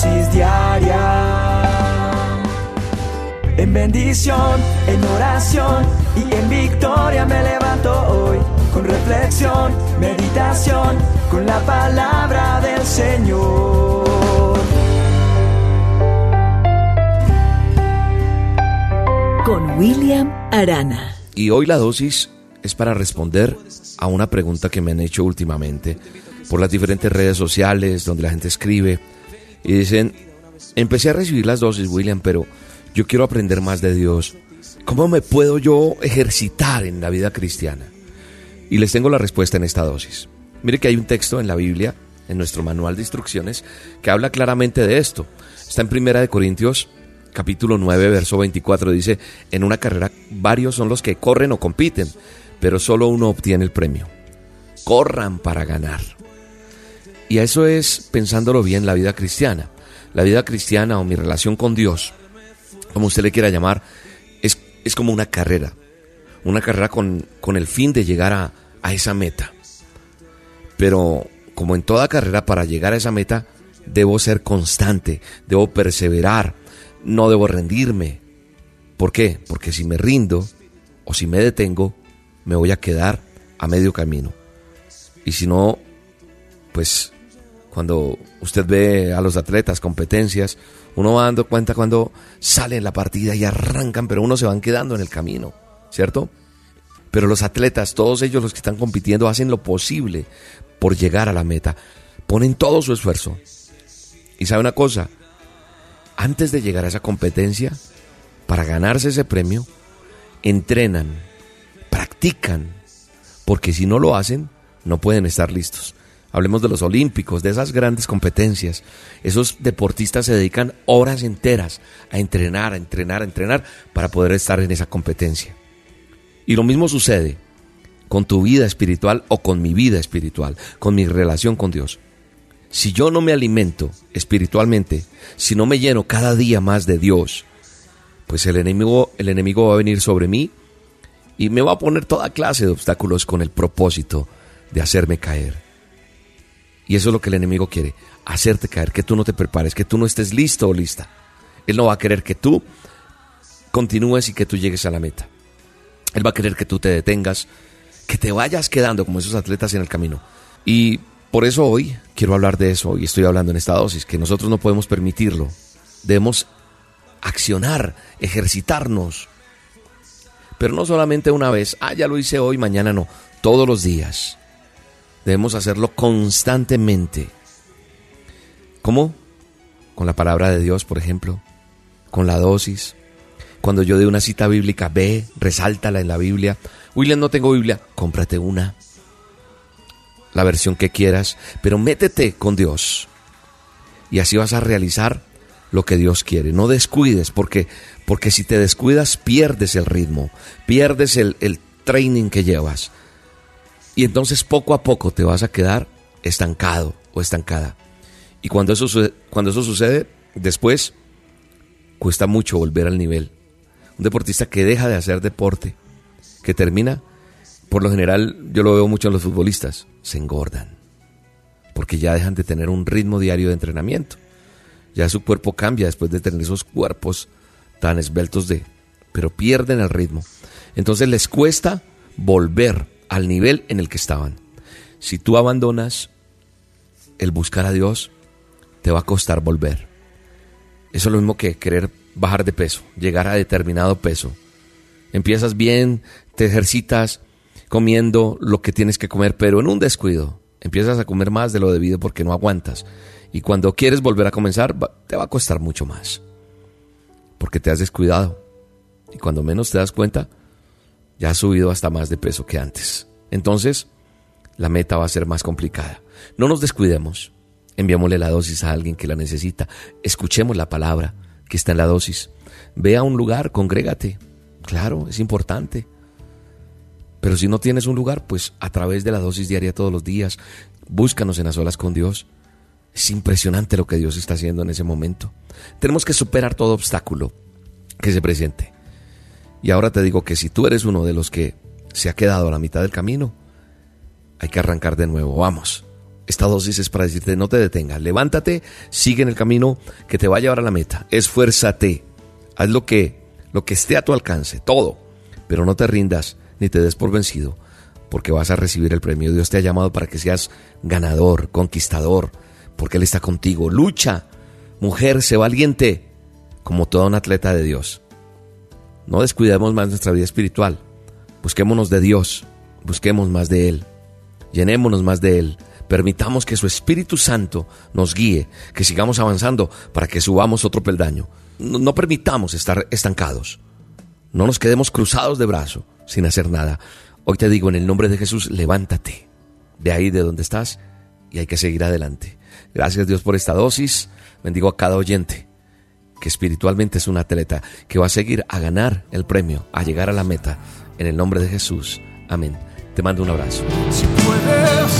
dosis diaria en bendición, en oración y en victoria me levanto hoy. Con reflexión, meditación, con la palabra del Señor. Con William Arana. Y hoy la dosis es para responder a una pregunta que me han hecho últimamente por las diferentes redes sociales donde la gente escribe y dicen, empecé a recibir las dosis, William, pero yo quiero aprender más de Dios. ¿Cómo me puedo yo ejercitar en la vida cristiana? Y les tengo la respuesta en esta dosis. Mire que hay un texto en la Biblia, en nuestro manual de instrucciones, que habla claramente de esto. Está en Primera de Corintios, capítulo 9, verso 24. Dice, en una carrera varios son los que corren o compiten, pero solo uno obtiene el premio. Corran para ganar. Y eso es, pensándolo bien, la vida cristiana. La vida cristiana o mi relación con Dios como usted le quiera llamar, es, es como una carrera. Una carrera con, con el fin de llegar a, a esa meta. Pero como en toda carrera, para llegar a esa meta, debo ser constante, debo perseverar, no debo rendirme. ¿Por qué? Porque si me rindo o si me detengo, me voy a quedar a medio camino. Y si no, pues cuando usted ve a los atletas, competencias, uno va dando cuenta cuando salen la partida y arrancan, pero uno se van quedando en el camino, ¿cierto? Pero los atletas, todos ellos los que están compitiendo, hacen lo posible por llegar a la meta, ponen todo su esfuerzo. Y sabe una cosa, antes de llegar a esa competencia, para ganarse ese premio, entrenan, practican, porque si no lo hacen, no pueden estar listos. Hablemos de los olímpicos, de esas grandes competencias. Esos deportistas se dedican horas enteras a entrenar, a entrenar, a entrenar para poder estar en esa competencia. Y lo mismo sucede con tu vida espiritual o con mi vida espiritual, con mi relación con Dios. Si yo no me alimento espiritualmente, si no me lleno cada día más de Dios, pues el enemigo, el enemigo va a venir sobre mí y me va a poner toda clase de obstáculos con el propósito de hacerme caer. Y eso es lo que el enemigo quiere, hacerte caer, que tú no te prepares, que tú no estés listo o lista. Él no va a querer que tú continúes y que tú llegues a la meta. Él va a querer que tú te detengas, que te vayas quedando como esos atletas en el camino. Y por eso hoy quiero hablar de eso, y estoy hablando en esta dosis, que nosotros no podemos permitirlo. Debemos accionar, ejercitarnos. Pero no solamente una vez, ah, ya lo hice hoy, mañana no, todos los días. Debemos hacerlo constantemente. ¿Cómo? Con la palabra de Dios, por ejemplo, con la dosis. Cuando yo dé una cita bíblica, ve, resáltala en la Biblia. William, no tengo Biblia, cómprate una. La versión que quieras, pero métete con Dios. Y así vas a realizar lo que Dios quiere. No descuides, porque, porque si te descuidas pierdes el ritmo, pierdes el, el training que llevas. Y entonces poco a poco te vas a quedar estancado o estancada. Y cuando eso, cuando eso sucede, después cuesta mucho volver al nivel. Un deportista que deja de hacer deporte, que termina, por lo general yo lo veo mucho en los futbolistas, se engordan. Porque ya dejan de tener un ritmo diario de entrenamiento. Ya su cuerpo cambia después de tener esos cuerpos tan esbeltos de... Pero pierden el ritmo. Entonces les cuesta volver al nivel en el que estaban. Si tú abandonas el buscar a Dios, te va a costar volver. Eso es lo mismo que querer bajar de peso, llegar a determinado peso. Empiezas bien, te ejercitas comiendo lo que tienes que comer, pero en un descuido. Empiezas a comer más de lo debido porque no aguantas. Y cuando quieres volver a comenzar, te va a costar mucho más. Porque te has descuidado. Y cuando menos te das cuenta, ya ha subido hasta más de peso que antes. Entonces, la meta va a ser más complicada. No nos descuidemos. Enviémosle la dosis a alguien que la necesita. Escuchemos la palabra que está en la dosis. Ve a un lugar, congrégate. Claro, es importante. Pero si no tienes un lugar, pues a través de la dosis diaria todos los días, búscanos en las olas con Dios. Es impresionante lo que Dios está haciendo en ese momento. Tenemos que superar todo obstáculo que se presente. Y ahora te digo que si tú eres uno de los que se ha quedado a la mitad del camino, hay que arrancar de nuevo. Vamos, esta dosis es para decirte no te detengas, levántate, sigue en el camino que te va a llevar a la meta, esfuérzate, haz lo que, lo que esté a tu alcance, todo, pero no te rindas ni te des por vencido, porque vas a recibir el premio. Dios te ha llamado para que seas ganador, conquistador, porque Él está contigo. Lucha, mujer, sé valiente, como todo un atleta de Dios. No descuidemos más nuestra vida espiritual. Busquémonos de Dios, busquemos más de Él, llenémonos más de Él. Permitamos que su Espíritu Santo nos guíe, que sigamos avanzando para que subamos otro peldaño. No, permitamos estar estancados. No nos quedemos cruzados de brazo sin hacer nada. Hoy te digo en el nombre de Jesús, levántate de ahí de donde estás y hay que seguir adelante. Gracias Dios por esta dosis. Bendigo a cada oyente que espiritualmente es un atleta que va a seguir a ganar el premio, a llegar a la meta. En el nombre de Jesús. Amén. Te mando un abrazo. Si puedes